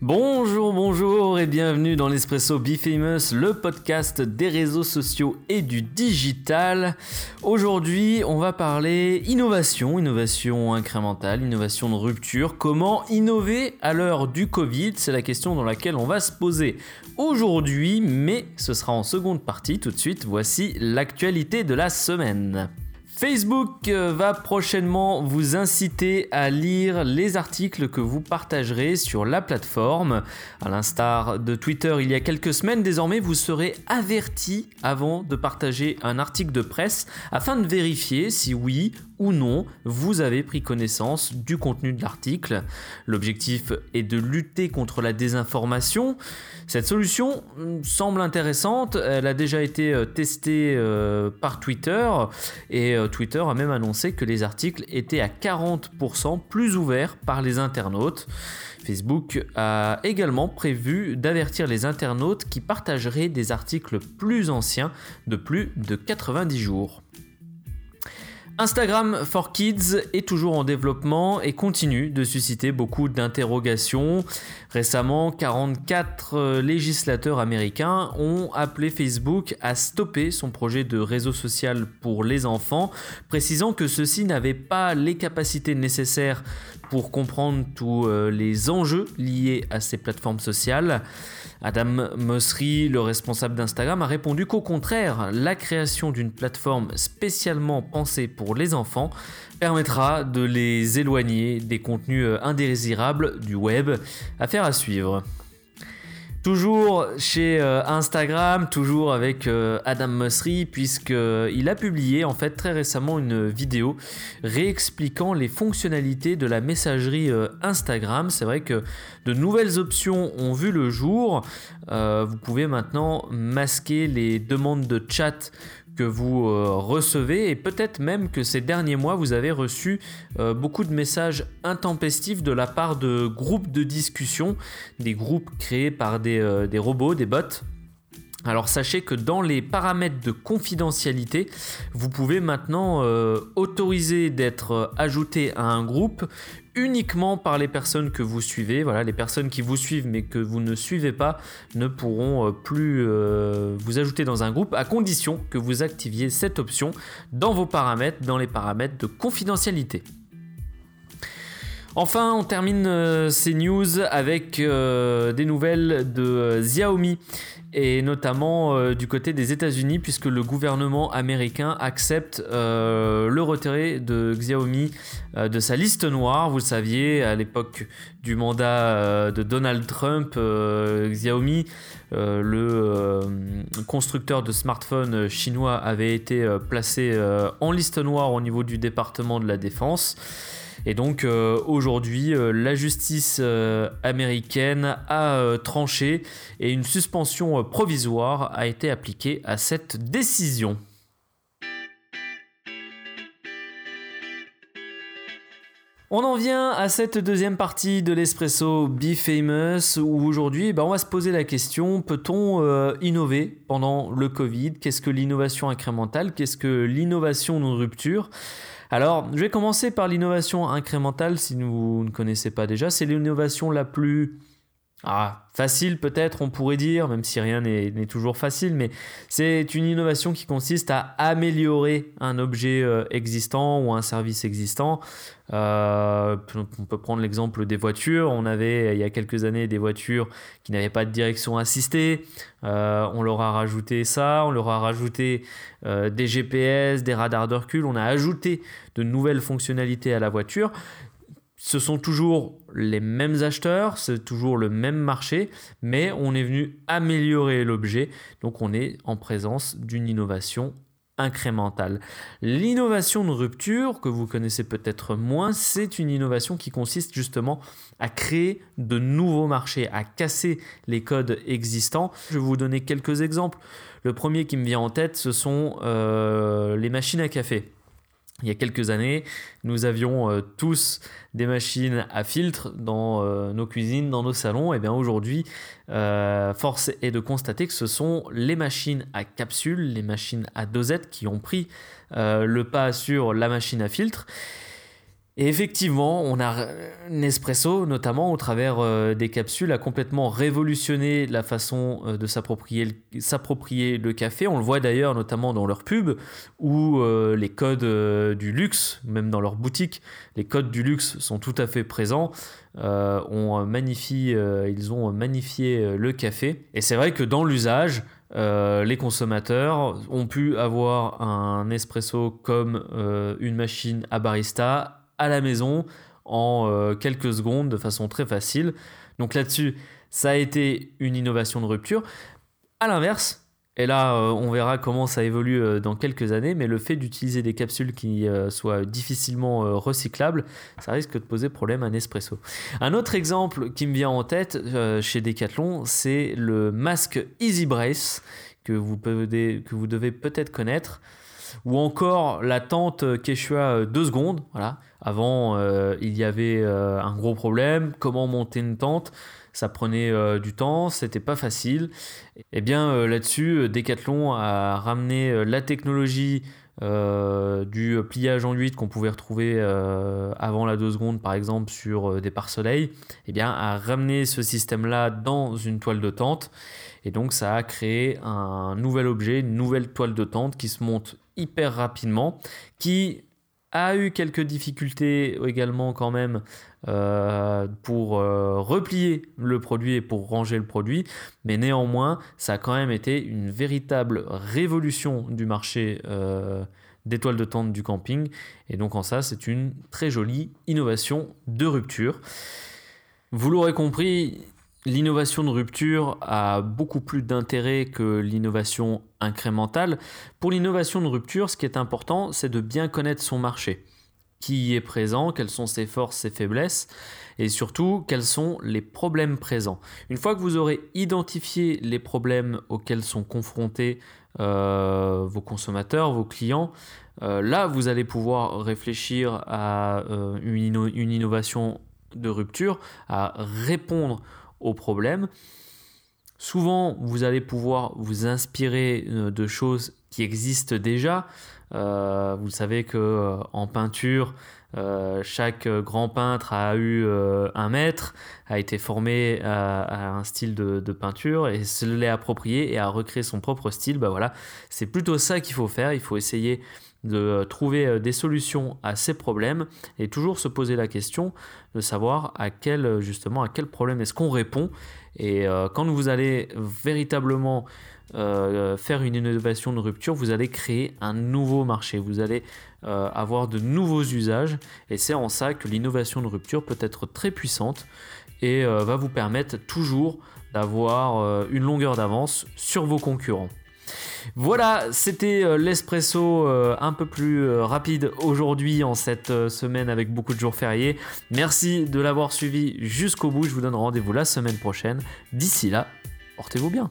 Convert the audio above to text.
Bonjour, bonjour et bienvenue dans l'Espresso Be Famous, le podcast des réseaux sociaux et du digital. Aujourd'hui, on va parler innovation, innovation incrémentale, innovation de rupture. Comment innover à l'heure du Covid C'est la question dans laquelle on va se poser aujourd'hui, mais ce sera en seconde partie. Tout de suite, voici l'actualité de la semaine. Facebook euh, va prochainement vous inciter à lire les articles que vous partagerez sur la plateforme. À l'instar de Twitter il y a quelques semaines, désormais vous serez averti avant de partager un article de presse afin de vérifier si oui ou non vous avez pris connaissance du contenu de l'article. L'objectif est de lutter contre la désinformation. Cette solution hmm, semble intéressante, elle a déjà été euh, testée euh, par Twitter et Twitter a même annoncé que les articles étaient à 40% plus ouverts par les internautes. Facebook a également prévu d'avertir les internautes qui partageraient des articles plus anciens de plus de 90 jours. Instagram for Kids est toujours en développement et continue de susciter beaucoup d'interrogations. Récemment, 44 euh, législateurs américains ont appelé Facebook à stopper son projet de réseau social pour les enfants, précisant que ceux-ci n'avaient pas les capacités nécessaires pour comprendre tous euh, les enjeux liés à ces plateformes sociales. Adam Mosseri, le responsable d'Instagram, a répondu qu'au contraire, la création d'une plateforme spécialement pensée pour les enfants permettra de les éloigner des contenus euh, indésirables du web. Affaire à suivre. Toujours chez euh, Instagram, toujours avec euh, Adam Mosseri, puisqu'il a publié en fait très récemment une vidéo réexpliquant les fonctionnalités de la messagerie euh, Instagram. C'est vrai que de nouvelles options ont vu le jour. vous pouvez maintenant masquer les demandes de chat que vous euh, recevez et peut-être même que ces derniers mois vous avez reçu euh, beaucoup de messages intempestifs de la part de groupes de discussion, des groupes créés par des, euh, des robots, des bots. Alors sachez que dans les paramètres de confidentialité, vous pouvez maintenant autoriser d'être ajouté à un groupe uniquement par les personnes que vous suivez. Voilà, les personnes qui vous suivent mais que vous ne suivez pas ne pourront euh, plus euh, vous ajouter dans un groupe à condition que vous activiez cette option dans vos paramètres, dans les paramètres de confidentialité. Enfin, on termine euh, ces news avec des nouvelles de Xiaomi et notamment euh, du côté des États-Unis, puisque le gouvernement américain accepte euh, le retrait de Xiaomi euh, de sa liste noire. Vous le saviez, à l'époque du mandat de Donald Trump, Xiaomi, le constructeur de smartphones chinois, avait été placé en liste noire au niveau du département de la défense. Et donc euh, aujourd'hui, euh, la justice euh, américaine a tranché et une suspension provisoire a été appliquée à cette décision. On en vient à cette deuxième partie de l'espresso Be Famous où aujourd'hui bah, on va se poser la question peut-on innover pendant le Covid? Qu'est-ce que l'innovation incrémentale? Qu'est-ce que l'innovation de rupture? Alors, je vais commencer par l'innovation incrémentale si vous ne connaissez pas déjà. C'est l'innovation la plus ah, facile peut-être, on pourrait dire, même si rien n'est toujours facile, mais c'est une innovation qui consiste à améliorer un objet euh, existant ou un service existant. Euh, on peut prendre l'exemple des voitures. On avait il y a quelques années des voitures qui n'avaient pas de direction assistée. Euh, on leur a rajouté ça, on leur a rajouté des GPS, des radars de recul. On a ajouté de nouvelles fonctionnalités à la voiture ce sont toujours les mêmes acheteurs, c'est toujours le même marché, mais on est venu améliorer l'objet, donc on est en présence d'une innovation incrémentale. L'innovation de rupture, que vous connaissez peut-être moins, c'est une innovation qui consiste justement à créer de nouveaux marchés, à casser les codes existants. Je vais vous donner quelques exemples. Le premier qui me vient en tête, ce sont euh, les machines à café. Il y a quelques années, nous avions euh, tous des machines à filtre dans euh, nos cuisines, dans nos salons. Et bien aujourd'hui, euh, force est de constater que ce sont les machines à capsule, les machines à dosette qui ont pris le pas sur la machine à filtre. Et effectivement, on a Nespresso, notamment au travers euh, des capsules, a complètement révolutionné la façon euh, de s'approprier le café. On le voit d'ailleurs notamment dans leurs pubs, où euh, les codes du luxe, même dans leurs boutiques, les codes du luxe sont tout à fait présents. on magnifie, ils ont magnifié le café. Et c'est vrai que dans l'usage, les consommateurs ont pu avoir un espresso comme une machine à barista à la maison en euh, quelques secondes de façon très facile. Donc là-dessus, ça a été une innovation de rupture. À l'inverse, et là euh, on verra comment ça évolue euh, dans quelques années, mais le fait d'utiliser des capsules qui soient difficilement recyclables, ça risque de poser problème à Nespresso. Un autre exemple qui me vient en tête chez Decathlon, c'est le masque Easy Brace que vous, que vous devez peut-être connaître ou encore la tente Quechua 2 secondes. Voilà. Avant, euh, il y avait euh, un gros problème. Comment monter une tente? Ça prenait euh, du temps, c'était pas facile. Et eh bien là-dessus, Decathlon a ramené la technologie du pliage en 8 qu'on pouvait retrouver avant la 2 secondes, par exemple, sur des pare-soleil. Et eh bien, a ramené ce système-là dans une toile de tente. Et donc, ça a créé un nouvel objet, une nouvelle toile de tente qui se monte hyper rapidement, qui a eu quelques difficultés également quand même euh, pour euh, replier le produit et pour ranger le produit, mais néanmoins ça a quand même été une véritable révolution du marché euh, des toiles de tente du camping, et donc en ça c'est une très jolie innovation de rupture. Vous l'aurez compris, L'innovation de rupture a beaucoup plus d'intérêt que l'innovation incrémentale. Pour l'innovation de rupture, ce qui est important, c'est de bien connaître son marché. Qui y est présent, quelles sont ses forces, ses faiblesses, et surtout quels sont les problèmes présents. Une fois que vous aurez identifié les problèmes auxquels sont confrontés euh, vos consommateurs, vos clients, euh, là vous allez pouvoir réfléchir à euh, une, une innovation de rupture, à répondre au problème. Souvent, vous allez pouvoir vous inspirer euh, de choses qui existent déjà. Euh, vous savez que euh, en peinture, chaque grand peintre a eu un maître, a été formé à, un style de, peinture et se l'est approprié et a recréé son propre style. Bah voilà, c'est plutôt ça qu'il faut faire. Il faut essayer de trouver des solutions à ces problèmes et toujours se poser la question de savoir à quel justement à quel problème est-ce qu'on répond et euh, quand vous allez véritablement euh, faire une innovation de rupture, vous allez créer un nouveau marché, vous allez euh, avoir de nouveaux usages et c'est en ça que l'innovation de rupture peut être très puissante et va vous permettre toujours d'avoir une longueur d'avance sur vos concurrents. Voilà, c'était euh, l'espresso euh, un peu plus euh, rapide aujourd'hui en cette semaine avec beaucoup de jours fériés. Merci de l'avoir suivi jusqu'au bout. Je vous donne rendez-vous la semaine prochaine. D'ici là, portez-vous bien.